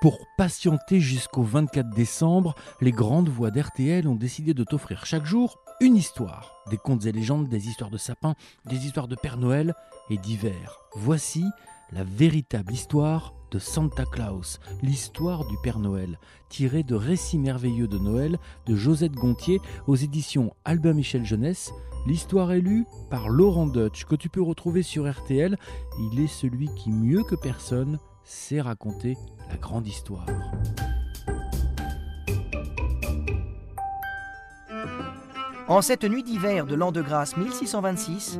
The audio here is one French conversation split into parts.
Pour patienter jusqu'au 24 décembre, les grandes voix d'RTL ont décidé de t'offrir chaque jour une histoire. Des contes et légendes, des histoires de sapins, des histoires de Père Noël et divers. Voici la véritable histoire de Santa Claus, l'histoire du Père Noël, tirée de Récits merveilleux de Noël de Josette Gontier aux éditions Albin Michel Jeunesse. L'histoire est lue par Laurent Deutsch, que tu peux retrouver sur RTL. Il est celui qui, mieux que personne, sait raconter la grande histoire. En cette nuit d'hiver de l'an de grâce 1626,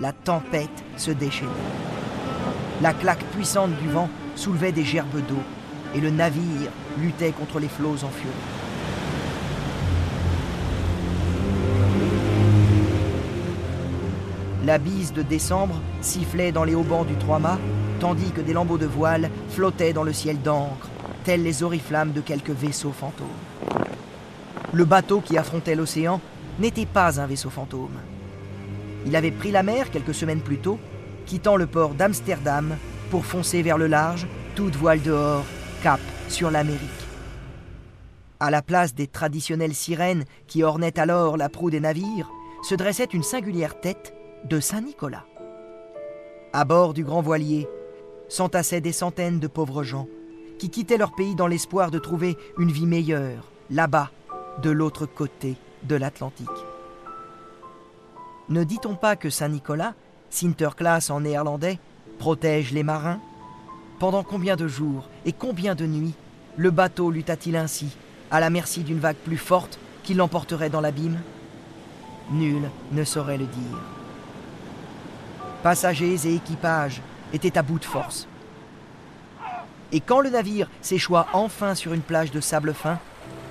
la tempête se déchaînait. La claque puissante du vent soulevait des gerbes d'eau et le navire luttait contre les flots en furie. La bise de décembre sifflait dans les haubans du trois-mâts, tandis que des lambeaux de voile flottaient dans le ciel d'encre, tels les oriflammes de quelques vaisseaux fantômes. Le bateau qui affrontait l'océan n'était pas un vaisseau fantôme. Il avait pris la mer quelques semaines plus tôt, quittant le port d'Amsterdam pour foncer vers le large, toute voile dehors, cap sur l'Amérique. À la place des traditionnelles sirènes qui ornaient alors la proue des navires, se dressait une singulière tête de Saint-Nicolas. À bord du grand voilier s'entassaient des centaines de pauvres gens qui quittaient leur pays dans l'espoir de trouver une vie meilleure, là-bas, de l'autre côté de l'Atlantique. Ne dit-on pas que Saint-Nicolas, Sinterklaas en néerlandais, protège les marins? Pendant combien de jours et combien de nuits le bateau lutta-t-il ainsi, à la merci d'une vague plus forte qui l'emporterait dans l'abîme? Nul ne saurait le dire. Passagers et équipages étaient à bout de force. Et quand le navire s'échoua enfin sur une plage de sable fin,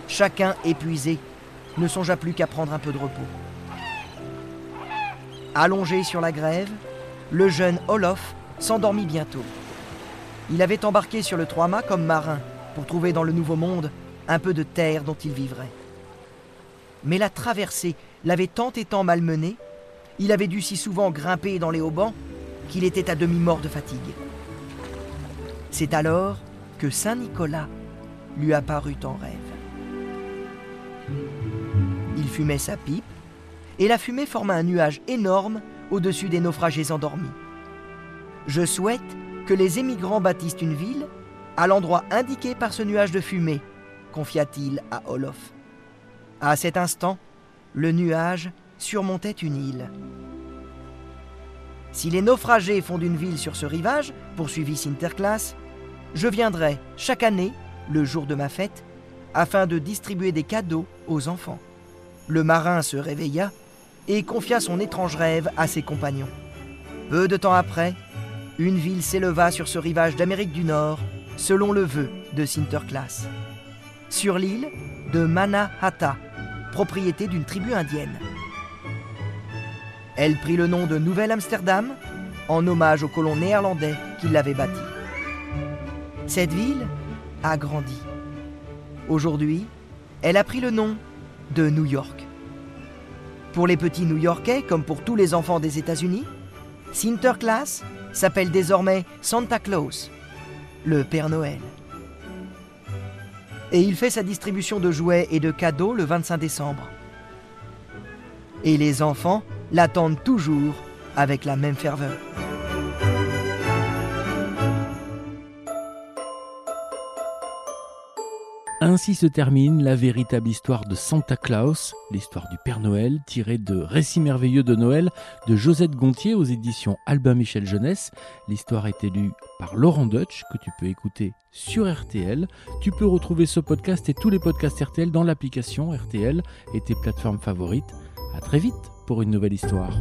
chacun épuisé ne songea plus qu'à prendre un peu de repos. Allongé sur la grève, le jeune Olof s'endormit bientôt. Il avait embarqué sur le trois-mâts comme marin pour trouver dans le nouveau monde un peu de terre dont il vivrait. Mais la traversée l'avait tant et tant malmené, il avait dû si souvent grimper dans les haubans qu'il était à demi mort de fatigue. C'est alors que Saint Nicolas lui apparut en rêve. Il fumait sa pipe, et la fumée forma un nuage énorme au-dessus des naufragés endormis. Je souhaite que les émigrants bâtissent une ville à l'endroit indiqué par ce nuage de fumée, confia-t-il à Olof. À cet instant, le nuage surmontait une île. Si les naufragés fondent une ville sur ce rivage, poursuivit Sinterklaas, je viendrai chaque année, le jour de ma fête, afin de distribuer des cadeaux aux enfants. Le marin se réveilla et confia son étrange rêve à ses compagnons. Peu de temps après, une ville s'éleva sur ce rivage d'Amérique du Nord, selon le vœu de Sinterklaas. Sur l'île de Manahata, propriété d'une tribu indienne. Elle prit le nom de Nouvelle-Amsterdam, en hommage aux colons néerlandais qui l'avaient bâtie. Cette ville a grandi. Aujourd'hui, elle a pris le nom de New York. Pour les petits New-Yorkais, comme pour tous les enfants des États-Unis, Sinterklaas s'appelle désormais Santa Claus, le Père Noël. Et il fait sa distribution de jouets et de cadeaux le 25 décembre. Et les enfants l'attendent toujours avec la même ferveur. Ainsi se termine la véritable histoire de Santa Claus, l'histoire du Père Noël, tirée de Récits merveilleux de Noël de Josette Gontier aux éditions Albin Michel Jeunesse. L'histoire est élue par Laurent Deutsch, que tu peux écouter sur RTL. Tu peux retrouver ce podcast et tous les podcasts RTL dans l'application RTL et tes plateformes favorites. À très vite pour une nouvelle histoire.